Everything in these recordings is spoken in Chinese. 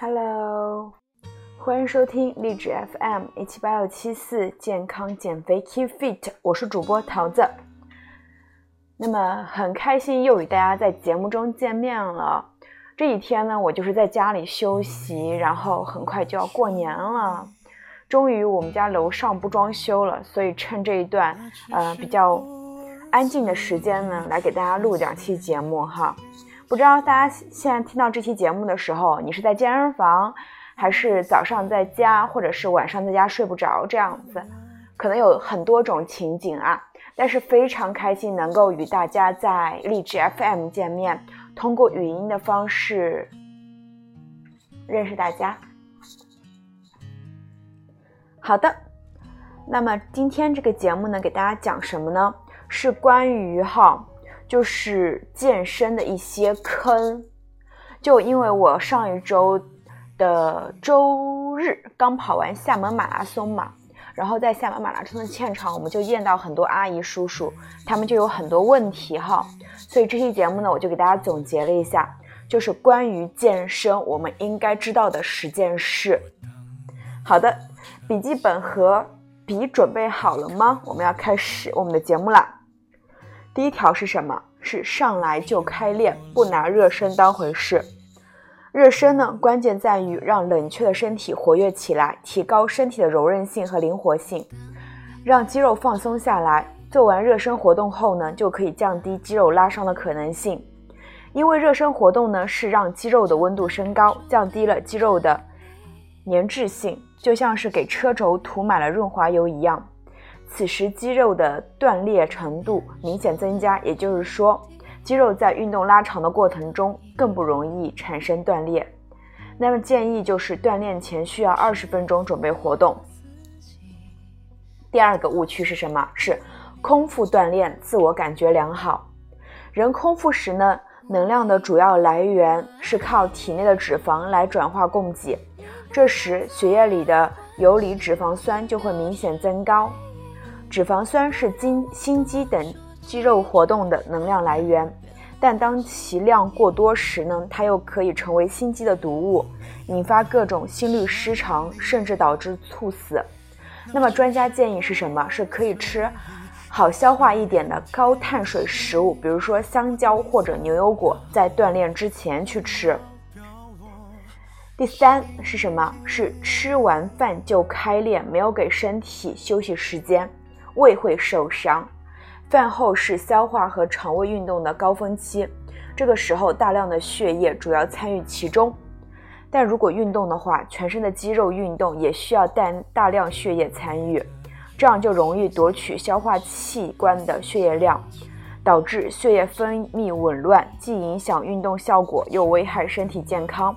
Hello，欢迎收听励志 FM 一七八六七四健康减肥 Keep Fit，我是主播桃子。那么很开心又与大家在节目中见面了。这几天呢，我就是在家里休息，然后很快就要过年了。终于我们家楼上不装修了，所以趁这一段呃比较安静的时间呢，来给大家录两期节目哈。不知道大家现在听到这期节目的时候，你是在健身房，还是早上在家，或者是晚上在家睡不着这样子？可能有很多种情景啊。但是非常开心能够与大家在励志 FM 见面，通过语音的方式认识大家。好的，那么今天这个节目呢，给大家讲什么呢？是关于哈。就是健身的一些坑，就因为我上一周的周日刚跑完厦门马拉松嘛，然后在厦门马拉松的现场，我们就见到很多阿姨叔叔，他们就有很多问题哈，所以这期节目呢，我就给大家总结了一下，就是关于健身我们应该知道的十件事。好的，笔记本和笔准备好了吗？我们要开始我们的节目啦。第一条是什么？是上来就开练，不拿热身当回事。热身呢，关键在于让冷却的身体活跃起来，提高身体的柔韧性和灵活性，让肌肉放松下来。做完热身活动后呢，就可以降低肌肉拉伤的可能性。因为热身活动呢，是让肌肉的温度升高，降低了肌肉的粘滞性，就像是给车轴涂满了润滑油一样。此时肌肉的断裂程度明显增加，也就是说，肌肉在运动拉长的过程中更不容易产生断裂。那么建议就是锻炼前需要二十分钟准备活动。第二个误区是什么？是空腹锻炼，自我感觉良好。人空腹时呢，能量的主要来源是靠体内的脂肪来转化供给，这时血液里的游离脂肪酸就会明显增高。脂肪酸是筋、心肌等肌肉活动的能量来源，但当其量过多时呢，它又可以成为心肌的毒物，引发各种心律失常，甚至导致猝死。那么专家建议是什么？是可以吃好消化一点的高碳水食物，比如说香蕉或者牛油果，在锻炼之前去吃。第三是什么？是吃完饭就开练，没有给身体休息时间。胃会受伤，饭后是消化和肠胃运动的高峰期，这个时候大量的血液主要参与其中。但如果运动的话，全身的肌肉运动也需要大大量血液参与，这样就容易夺取消化器官的血液量，导致血液分泌紊乱，既影响运动效果，又危害身体健康。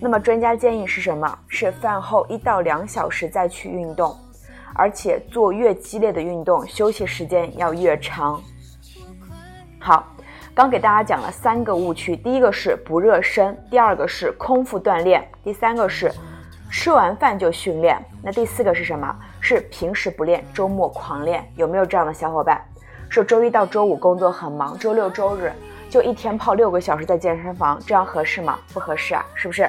那么专家建议是什么？是饭后一到两小时再去运动。而且做越激烈的运动，休息时间要越长。好，刚给大家讲了三个误区，第一个是不热身，第二个是空腹锻炼，第三个是吃完饭就训练。那第四个是什么？是平时不练，周末狂练。有没有这样的小伙伴？说周一到周五工作很忙，周六周日就一天泡六个小时在健身房，这样合适吗？不合适啊，是不是？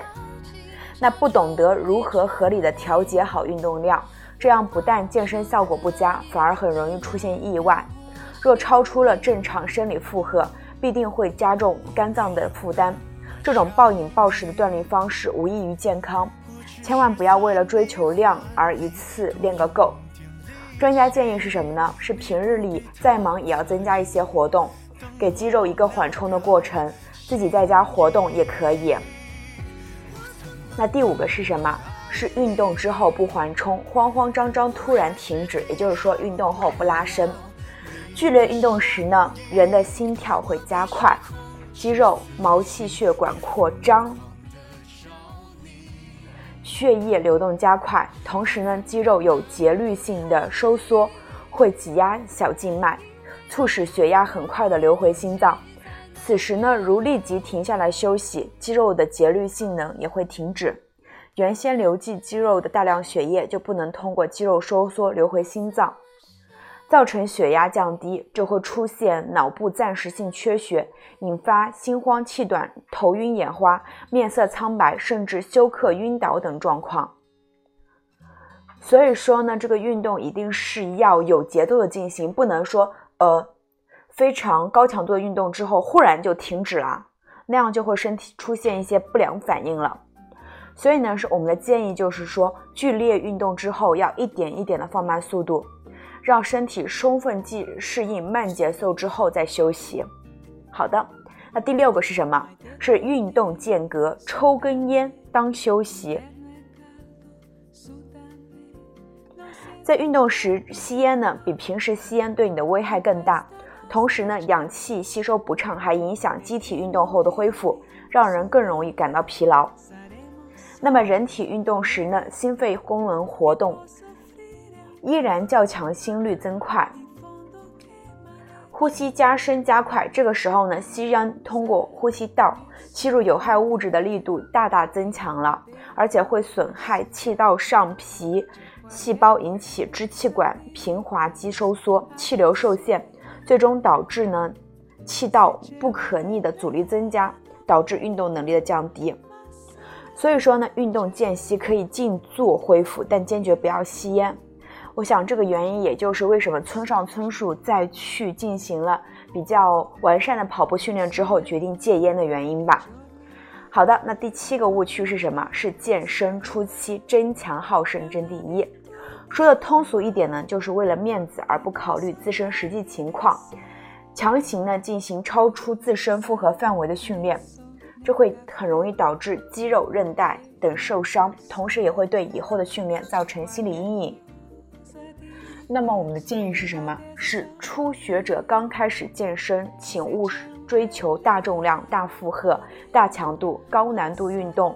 那不懂得如何合理的调节好运动量。这样不但健身效果不佳，反而很容易出现意外。若超出了正常生理负荷，必定会加重肝脏的负担。这种暴饮暴食的锻炼方式无益于健康，千万不要为了追求量而一次练个够。专家建议是什么呢？是平日里再忙也要增加一些活动，给肌肉一个缓冲的过程。自己在家活动也可以。那第五个是什么？是运动之后不缓冲，慌慌张张突然停止，也就是说运动后不拉伸。剧烈运动时呢，人的心跳会加快，肌肉、毛细血管扩张，血液流动加快，同时呢，肌肉有节律性的收缩，会挤压小静脉，促使血压很快的流回心脏。此时呢，如立即停下来休息，肌肉的节律性能也会停止。原先流进肌肉的大量血液就不能通过肌肉收缩流回心脏。造成血压降低，就会出现脑部暂时性缺血，引发心慌气短、头晕眼花、面色苍白，甚至休克、晕倒等状况。所以说呢，这个运动一定是要有节奏的进行，不能说呃非常高强度的运动之后忽然就停止了，那样就会身体出现一些不良反应了。所以呢，是我们的建议就是说，剧烈运动之后要一点一点的放慢速度，让身体充分记适应慢节奏之后再休息。好的，那第六个是什么？是运动间隔，抽根烟当休息。在运动时吸烟呢，比平时吸烟对你的危害更大。同时呢，氧气吸收不畅，还影响机体运动后的恢复，让人更容易感到疲劳。那么，人体运动时呢，心肺功能活动依然较强，心率增快，呼吸加深加快。这个时候呢，吸烟通过呼吸道吸入有害物质的力度大大增强了，而且会损害气道上皮。细胞引起支气管平滑肌收缩，气流受限，最终导致呢气道不可逆的阻力增加，导致运动能力的降低。所以说呢，运动间隙可以静坐恢复，但坚决不要吸烟。我想这个原因也就是为什么村上春树在去进行了比较完善的跑步训练之后，决定戒烟的原因吧。好的，那第七个误区是什么？是健身初期争强好胜争第一。说的通俗一点呢，就是为了面子而不考虑自身实际情况，强行呢进行超出自身负荷范围的训练，这会很容易导致肌肉、韧带等受伤，同时也会对以后的训练造成心理阴影。那么我们的建议是什么？是初学者刚开始健身，请勿追求大重量、大负荷、大强度、高难度运动。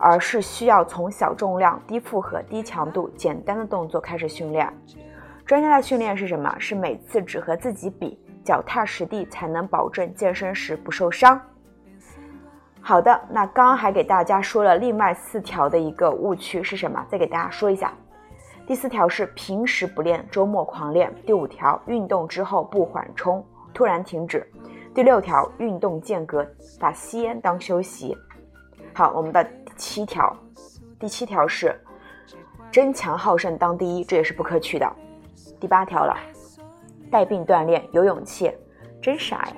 而是需要从小重量、低负荷、低强度、简单的动作开始训练。专家的训练是什么？是每次只和自己比，脚踏实地，才能保证健身时不受伤。好的，那刚刚还给大家说了另外四条的一个误区是什么？再给大家说一下。第四条是平时不练，周末狂练。第五条，运动之后不缓冲，突然停止。第六条，运动间隔，把吸烟当休息。好，我们的。七条，第七条是争强好胜当第一，这也是不可取的。第八条了，带病锻炼有勇气，真傻呀！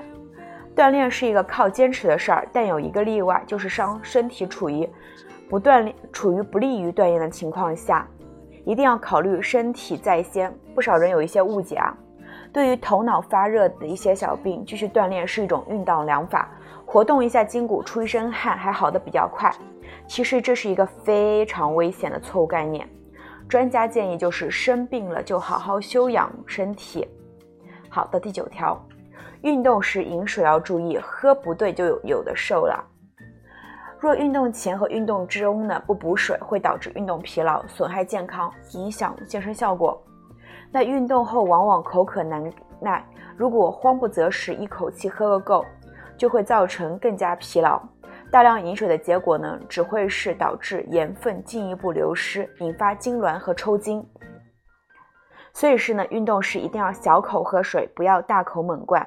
锻炼是一个靠坚持的事儿，但有一个例外，就是伤身体处于不锻炼、处于不利于锻炼的情况下，一定要考虑身体在先。不少人有一些误解啊，对于头脑发热的一些小病，继续锻炼是一种运动良法，活动一下筋骨，出一身汗，还好的比较快。其实这是一个非常危险的错误概念。专家建议就是生病了就好好休养身体。好的，第九条，运动时饮水要注意，喝不对就有有的受了。若运动前和运动之中呢不补水，会导致运动疲劳，损害健康，影响健身效果。那运动后往往口渴难耐，如果慌不择食，一口气喝个够，就会造成更加疲劳。大量饮水的结果呢，只会是导致盐分进一步流失，引发痉挛和抽筋。所以是呢，运动时一定要小口喝水，不要大口猛灌。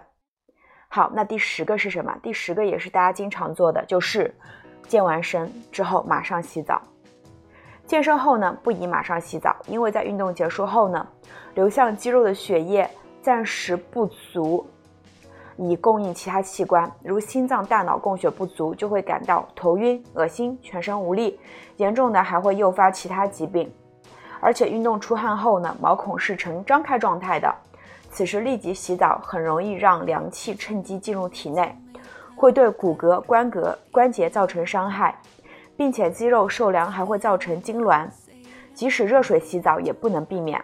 好，那第十个是什么？第十个也是大家经常做的，就是健完身之后马上洗澡。健身后呢，不宜马上洗澡，因为在运动结束后呢，流向肌肉的血液暂时不足。以供应其他器官，如心脏、大脑供血不足，就会感到头晕、恶心、全身无力，严重的还会诱发其他疾病。而且运动出汗后呢，毛孔是呈张开状态的，此时立即洗澡很容易让凉气趁机进入体内，会对骨骼、关节、关节造成伤害，并且肌肉受凉还会造成痉挛，即使热水洗澡也不能避免。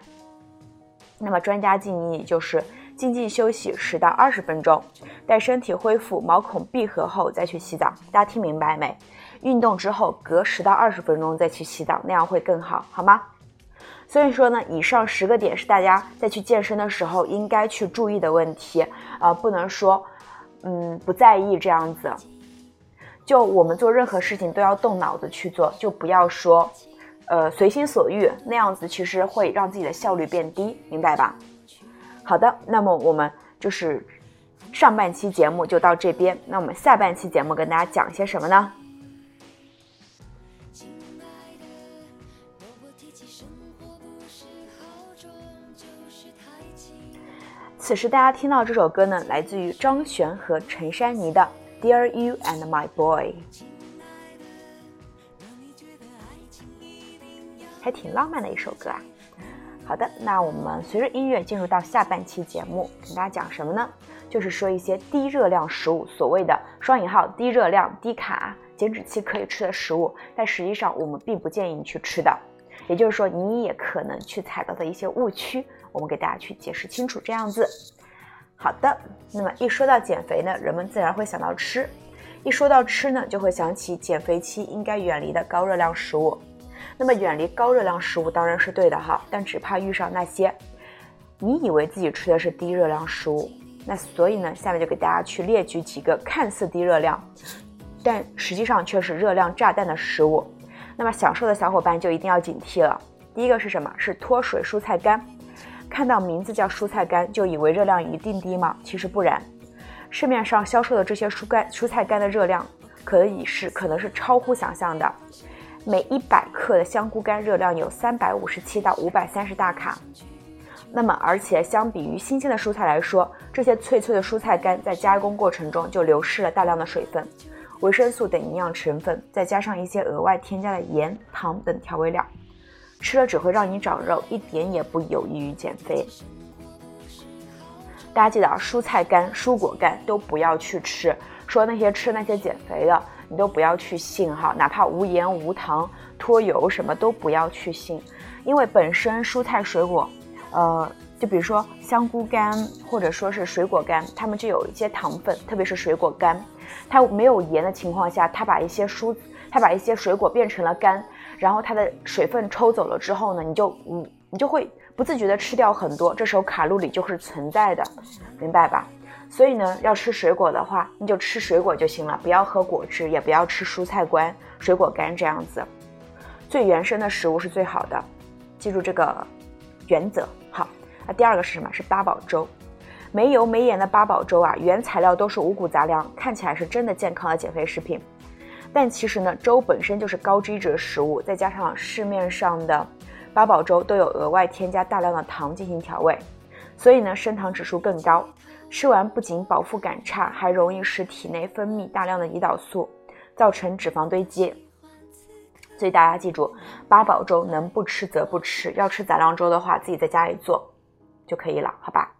那么专家建议就是。静静休息十到二十分钟，待身体恢复、毛孔闭合后再去洗澡。大家听明白没？运动之后隔十到二十分钟再去洗澡，那样会更好，好吗？所以说呢，以上十个点是大家在去健身的时候应该去注意的问题，呃，不能说，嗯，不在意这样子。就我们做任何事情都要动脑子去做，就不要说，呃，随心所欲，那样子其实会让自己的效率变低，明白吧？好的，那么我们就是上半期节目就到这边，那我们下半期节目跟大家讲些什么呢？此时大家听到这首歌呢，来自于张悬和陈珊妮的《Dear You and My Boy》，还挺浪漫的一首歌啊。好的，那我们随着音乐进入到下半期节目，跟大家讲什么呢？就是说一些低热量食物，所谓的双引号低热量、低卡、减脂期可以吃的食物，但实际上我们并不建议你去吃的。也就是说，你也可能去踩到的一些误区，我们给大家去解释清楚。这样子，好的。那么一说到减肥呢，人们自然会想到吃；一说到吃呢，就会想起减肥期应该远离的高热量食物。那么远离高热量食物当然是对的哈，但只怕遇上那些你以为自己吃的是低热量食物。那所以呢，下面就给大家去列举几个看似低热量，但实际上却是热量炸弹的食物。那么享受的小伙伴就一定要警惕了。第一个是什么？是脱水蔬菜干。看到名字叫蔬菜干，就以为热量一定低吗？其实不然。市面上销售的这些蔬干、蔬菜干的热量，可以是可能是超乎想象的。每一百克的香菇干热量有三百五十七到五百三十大卡。那么，而且相比于新鲜的蔬菜来说，这些脆脆的蔬菜干在加工过程中就流失了大量的水分。维生素等营养成分，再加上一些额外添加的盐、糖等调味料，吃了只会让你长肉，一点也不有益于减肥。大家记得啊，蔬菜干、蔬果干都不要去吃。说那些吃那些减肥的，你都不要去信哈，哪怕无盐无糖、脱油什么都不要去信，因为本身蔬菜水果，呃，就比如说香菇干或者说是水果干，它们就有一些糖分，特别是水果干。它没有盐的情况下，它把一些蔬，它把一些水果变成了干，然后它的水分抽走了之后呢，你就嗯你就会不自觉的吃掉很多，这时候卡路里就是存在的，明白吧？所以呢，要吃水果的话，你就吃水果就行了，不要喝果汁，也不要吃蔬菜干、水果干这样子，最原生的食物是最好的，记住这个原则。好，那第二个是什么？是八宝粥。没油没盐的八宝粥啊，原材料都是五谷杂粮，看起来是真的健康的减肥食品。但其实呢，粥本身就是高脂质食物，再加上市面上的八宝粥都有额外添加大量的糖进行调味，所以呢，升糖指数更高。吃完不仅饱腹感差，还容易使体内分泌大量的胰岛素，造成脂肪堆积。所以大家记住，八宝粥能不吃则不吃，要吃杂粮粥的话，自己在家里做就可以了，好吧？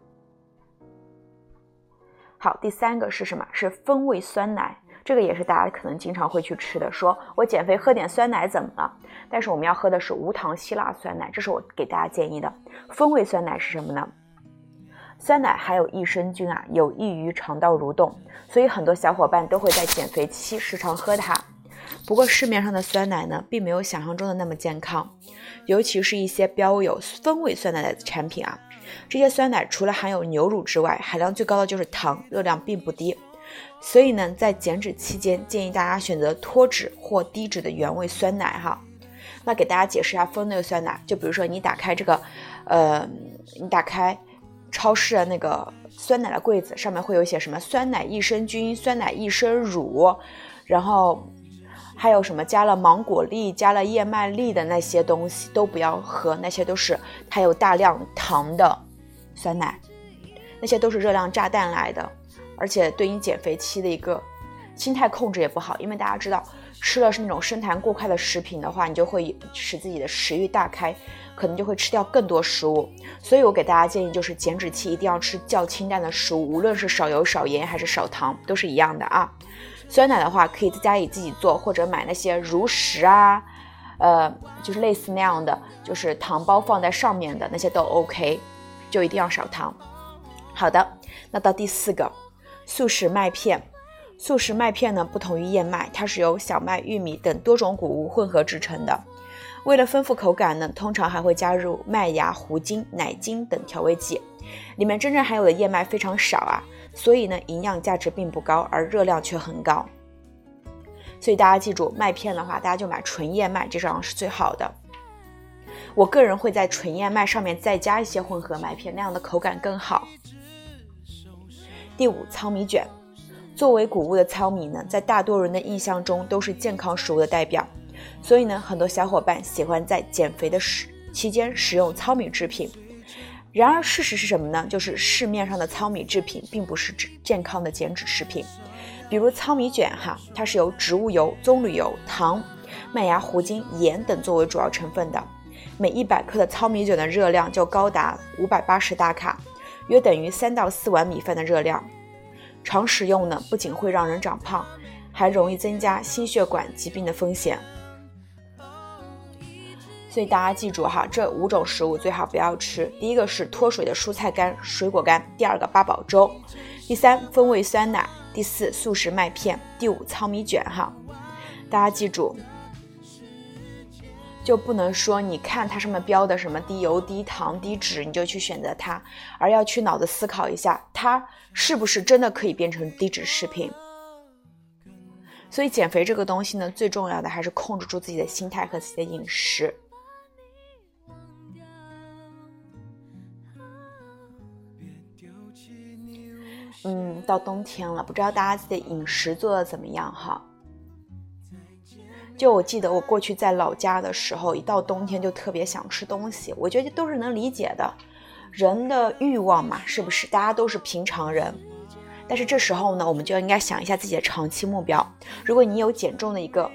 好，第三个是什么？是风味酸奶，这个也是大家可能经常会去吃的。说我减肥喝点酸奶怎么了？但是我们要喝的是无糖希腊酸奶，这是我给大家建议的。风味酸奶是什么呢？酸奶含有益生菌啊，有益于肠道蠕动，所以很多小伙伴都会在减肥期时常喝它。不过市面上的酸奶呢，并没有想象中的那么健康，尤其是一些标有风味酸奶的产品啊。这些酸奶除了含有牛乳之外，含量最高的就是糖，热量并不低。所以呢，在减脂期间，建议大家选择脱脂或低脂的原味酸奶哈。那给大家解释一下风味酸奶，就比如说你打开这个，呃，你打开超市的那个酸奶的柜子，上面会有写什么酸奶益生菌、酸奶益生乳，然后。还有什么加了芒果粒、加了燕麦粒的那些东西都不要喝，那些都是含有大量糖的酸奶，那些都是热量炸弹来的，而且对你减肥期的一个心态控制也不好，因为大家知道吃了是那种升糖过快的食品的话，你就会使自己的食欲大开，可能就会吃掉更多食物。所以我给大家建议就是减脂期一定要吃较清淡的食物，无论是少油少盐还是少糖，都是一样的啊。酸奶的话，可以在家里自己做，或者买那些如实啊，呃，就是类似那样的，就是糖包放在上面的那些都 OK，就一定要少糖。好的，那到第四个，速食麦片。速食麦片呢，不同于燕麦，它是由小麦、玉米等多种谷物混合制成的。为了丰富口感呢，通常还会加入麦芽、糊精、奶精等调味剂。里面真正含有的燕麦非常少啊。所以呢，营养价值并不高，而热量却很高。所以大家记住，麦片的话，大家就买纯燕麦，这样是最好的。我个人会在纯燕麦上面再加一些混合麦片，那样的口感更好。第五，糙米卷。作为谷物的糙米呢，在大多人的印象中都是健康食物的代表，所以呢，很多小伙伴喜欢在减肥的时期间食用糙米制品。然而，事实是什么呢？就是市面上的糙米制品并不是指健康的减脂食品。比如糙米卷，哈，它是由植物油、棕榈油、糖、麦芽糊精、盐等作为主要成分的。每一百克的糙米卷的热量就高达五百八十大卡，约等于三到四碗米饭的热量。常食用呢，不仅会让人长胖，还容易增加心血管疾病的风险。所以大家记住哈，这五种食物最好不要吃。第一个是脱水的蔬菜干、水果干；第二个八宝粥；第三风味酸奶；第四速食麦片；第五糙米卷。哈，大家记住，就不能说你看它上面标的什么低油、低糖、低脂，你就去选择它，而要去脑子思考一下，它是不是真的可以变成低脂食品。所以减肥这个东西呢，最重要的还是控制住自己的心态和自己的饮食。嗯，到冬天了，不知道大家自己的饮食做的怎么样哈？就我记得我过去在老家的时候，一到冬天就特别想吃东西。我觉得都是能理解的，人的欲望嘛，是不是？大家都是平常人，但是这时候呢，我们就应该想一下自己的长期目标。如果你有减重的一个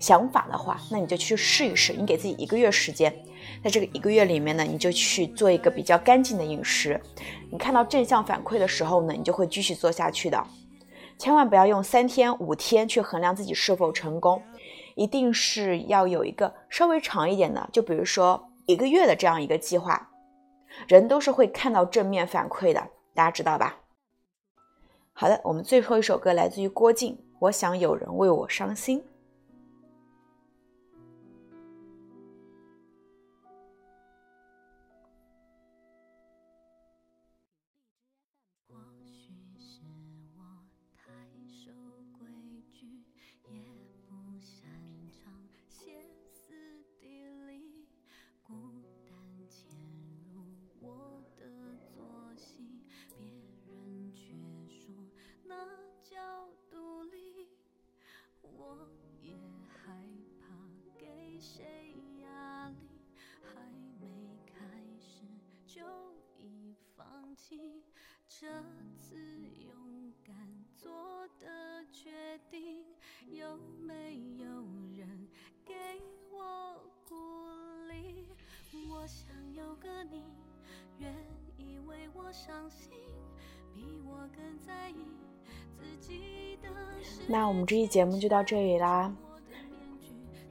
想法的话，那你就去试一试，你给自己一个月时间。在这个一个月里面呢，你就去做一个比较干净的饮食。你看到正向反馈的时候呢，你就会继续做下去的。千万不要用三天、五天去衡量自己是否成功，一定是要有一个稍微长一点的，就比如说一个月的这样一个计划。人都是会看到正面反馈的，大家知道吧？好的，我们最后一首歌来自于郭靖，《我想有人为我伤心》。这次勇敢做的决定，有没有人给我鼓励？我想有个你，愿意为我伤心，比我更在意自己的。那我们这期节目就到这里啦，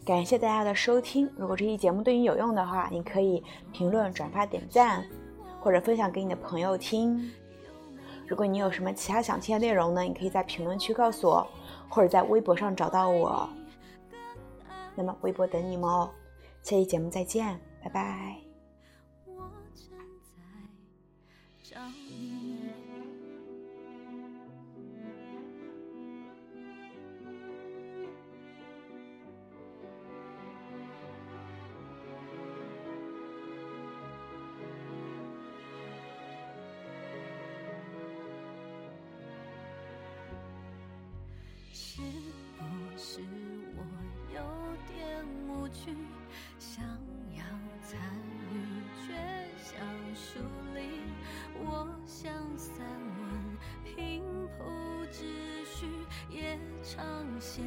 感谢大家的收听。如果这期节目对你有用的话，你可以评论、转发、点赞，或者分享给你的朋友听。如果你有什么其他想听的内容呢？你可以在评论区告诉我，或者在微博上找到我。那么微博等你们哦，下期节目再见，拜拜。我站在常羡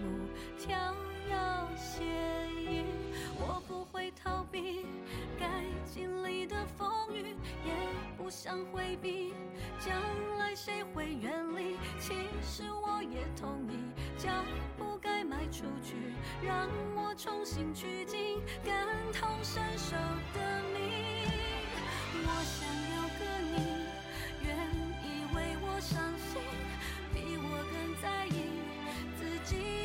慕跳跃写意。我不会逃避该经历的风雨，也不想回避将来谁会远离。其实我也同意，脚步该迈出去，让我重新趋近感同身受的你。我意